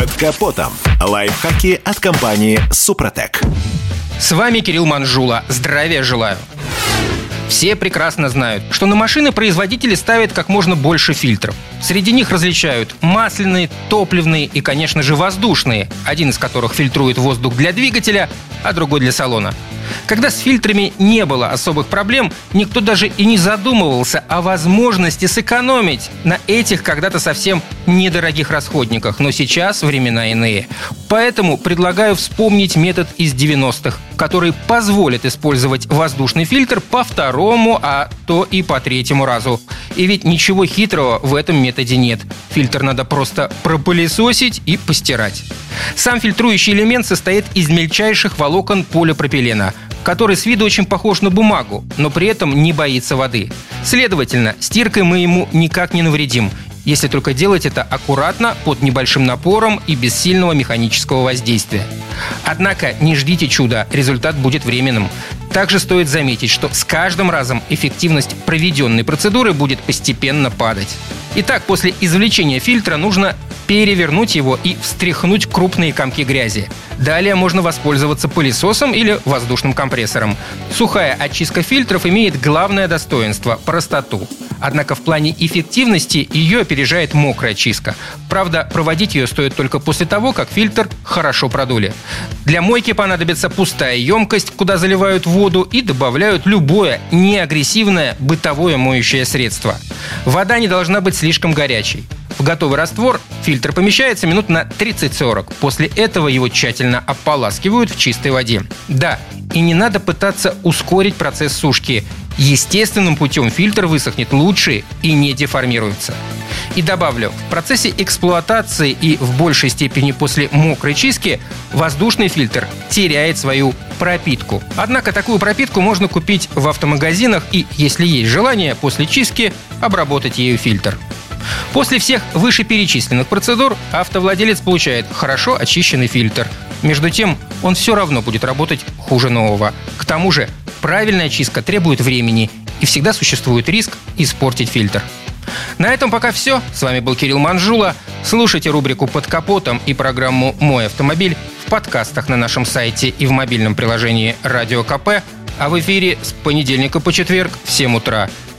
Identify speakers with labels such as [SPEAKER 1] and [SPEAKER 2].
[SPEAKER 1] Под капотом. Лайфхаки от компании «Супротек».
[SPEAKER 2] С вами Кирилл Манжула. Здравия желаю. Все прекрасно знают, что на машины производители ставят как можно больше фильтров. Среди них различают масляные, топливные и, конечно же, воздушные, один из которых фильтрует воздух для двигателя, а другой для салона. Когда с фильтрами не было особых проблем, никто даже и не задумывался о возможности сэкономить на этих когда-то совсем недорогих расходниках. Но сейчас времена иные. Поэтому предлагаю вспомнить метод из 90-х, который позволит использовать воздушный фильтр по второму, а то и по третьему разу. И ведь ничего хитрого в этом методе нет. Фильтр надо просто пропылесосить и постирать. Сам фильтрующий элемент состоит из мельчайших волокон полипропилена, который с виду очень похож на бумагу, но при этом не боится воды. Следовательно, стиркой мы ему никак не навредим, если только делать это аккуратно, под небольшим напором и без сильного механического воздействия. Однако не ждите чуда, результат будет временным. Также стоит заметить, что с каждым разом эффективность проведенной процедуры будет постепенно падать. Итак, после извлечения фильтра нужно перевернуть его и встряхнуть крупные комки грязи. Далее можно воспользоваться пылесосом или воздушным компрессором. Сухая очистка фильтров имеет главное достоинство – простоту. Однако в плане эффективности ее опережает мокрая чистка. Правда, проводить ее стоит только после того, как фильтр хорошо продули. Для мойки понадобится пустая емкость, куда заливают воду и добавляют любое неагрессивное бытовое моющее средство. Вода не должна быть слишком горячей. В готовый раствор фильтр помещается минут на 30-40. После этого его тщательно ополаскивают в чистой воде. Да, и не надо пытаться ускорить процесс сушки. Естественным путем фильтр высохнет лучше и не деформируется. И добавлю, в процессе эксплуатации и в большей степени после мокрой чистки воздушный фильтр теряет свою пропитку. Однако такую пропитку можно купить в автомагазинах и, если есть желание, после чистки обработать ею фильтр. После всех вышеперечисленных процедур автовладелец получает хорошо очищенный фильтр. Между тем, он все равно будет работать хуже нового. К тому же, правильная чистка требует времени, и всегда существует риск испортить фильтр. На этом пока все. С вами был Кирилл Манжула. Слушайте рубрику «Под капотом» и программу «Мой автомобиль» в подкастах на нашем сайте и в мобильном приложении «Радио КП», а в эфире с понедельника по четверг в 7 утра.